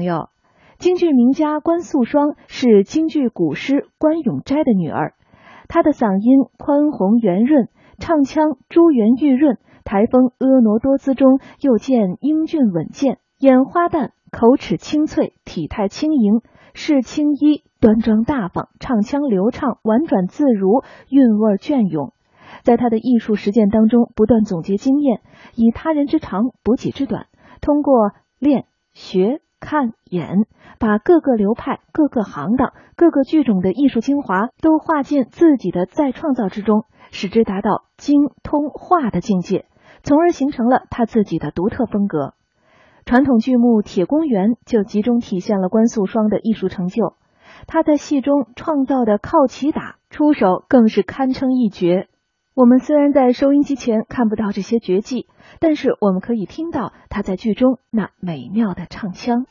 朋友，京剧名家关素霜是京剧古诗关永斋的女儿，她的嗓音宽宏圆润，唱腔珠圆玉润，台风婀娜多姿中又见英俊稳健，眼花旦，口齿清脆，体态轻盈，饰青衣，端庄大方，唱腔流畅，婉转自如，韵味隽永。在她的艺术实践当中，不断总结经验，以他人之长补己之短，通过练学。看演，把各个流派、各个行当、各个剧种的艺术精华都化进自己的再创造之中，使之达到精通化的境界，从而形成了他自己的独特风格。传统剧目《铁公园》就集中体现了关素霜的艺术成就，他在戏中创造的靠旗打出手更是堪称一绝。我们虽然在收音机前看不到这些绝技，但是我们可以听到他在剧中那美妙的唱腔。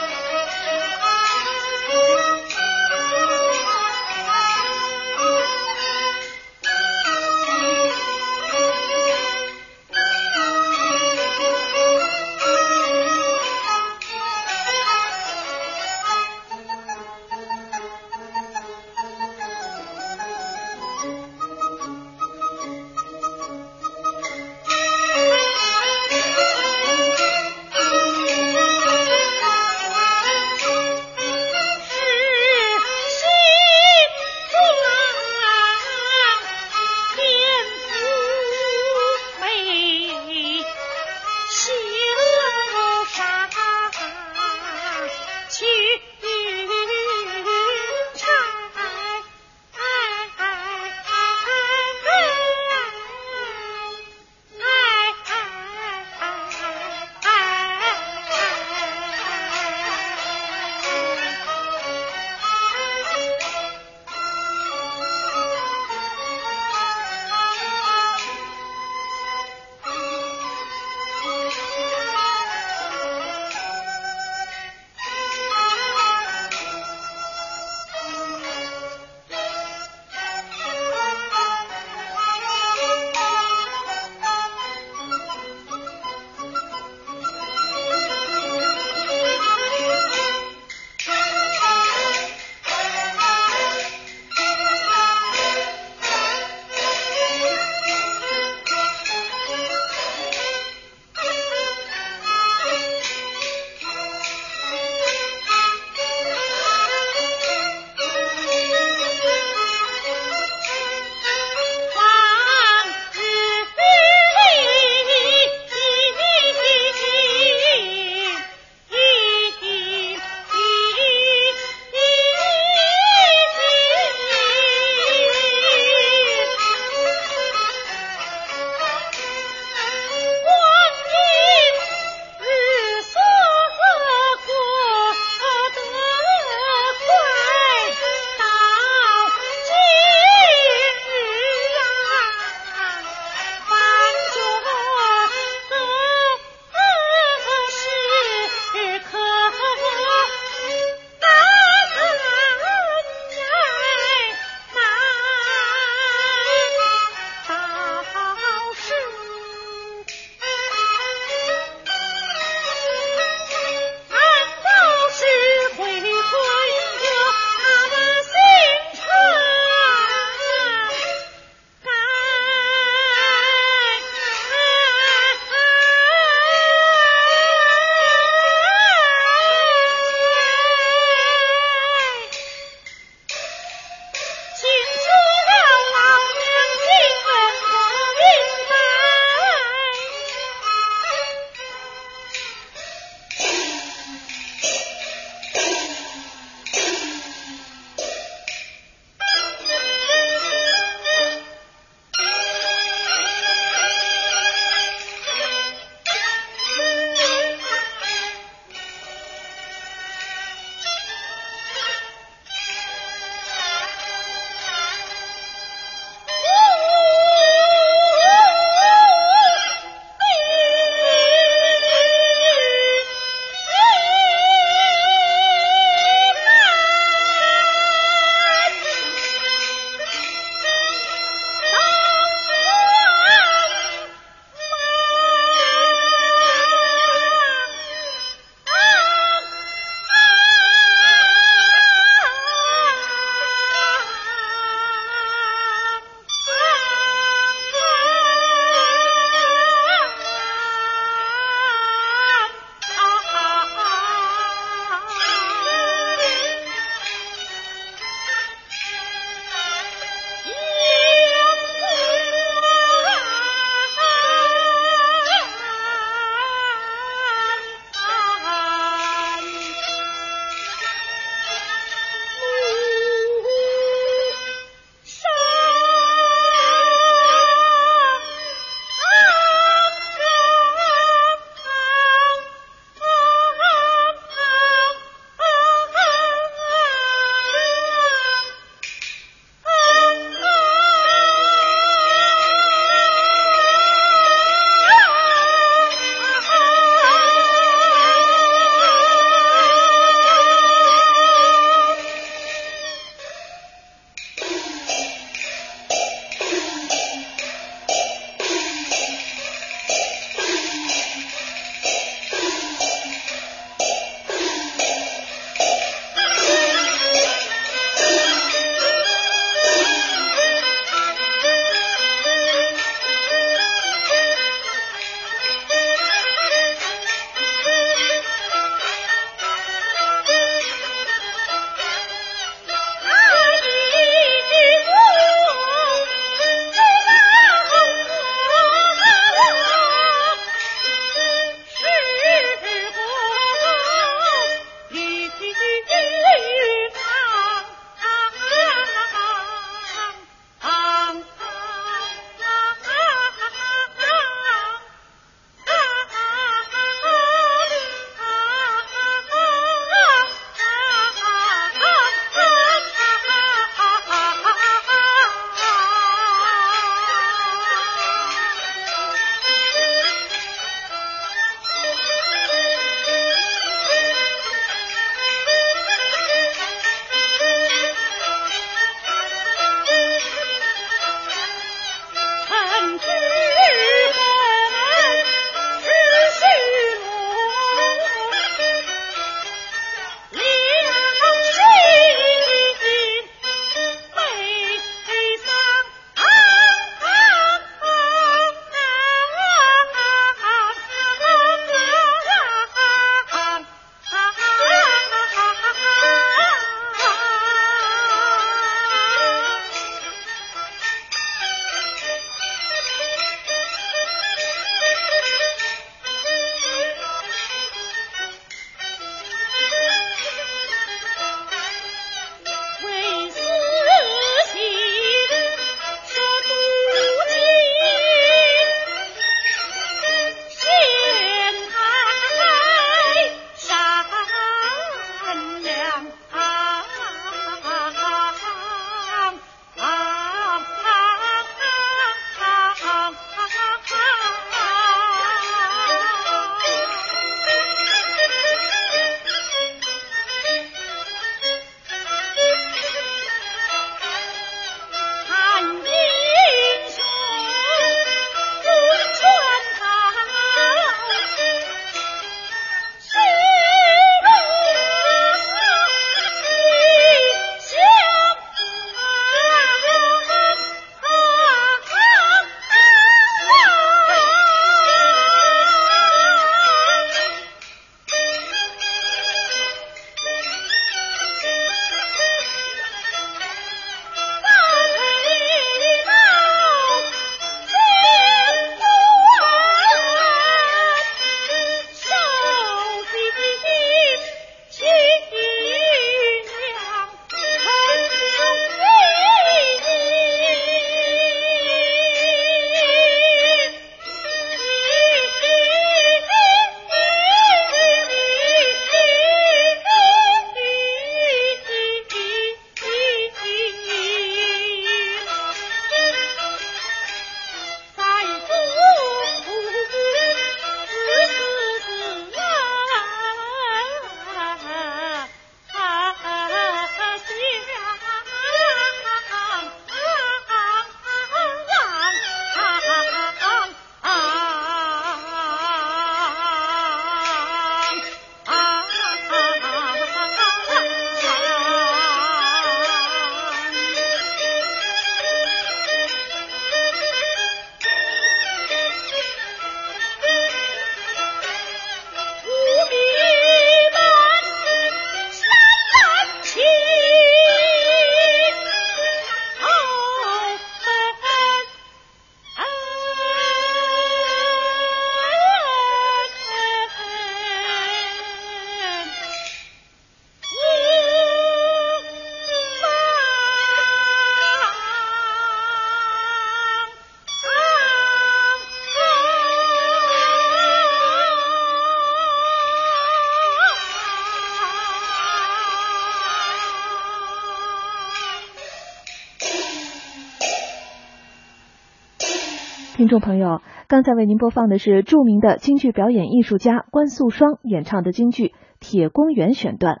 众朋友，刚才为您播放的是著名的京剧表演艺术家关素霜演唱的京剧《铁公园》选段。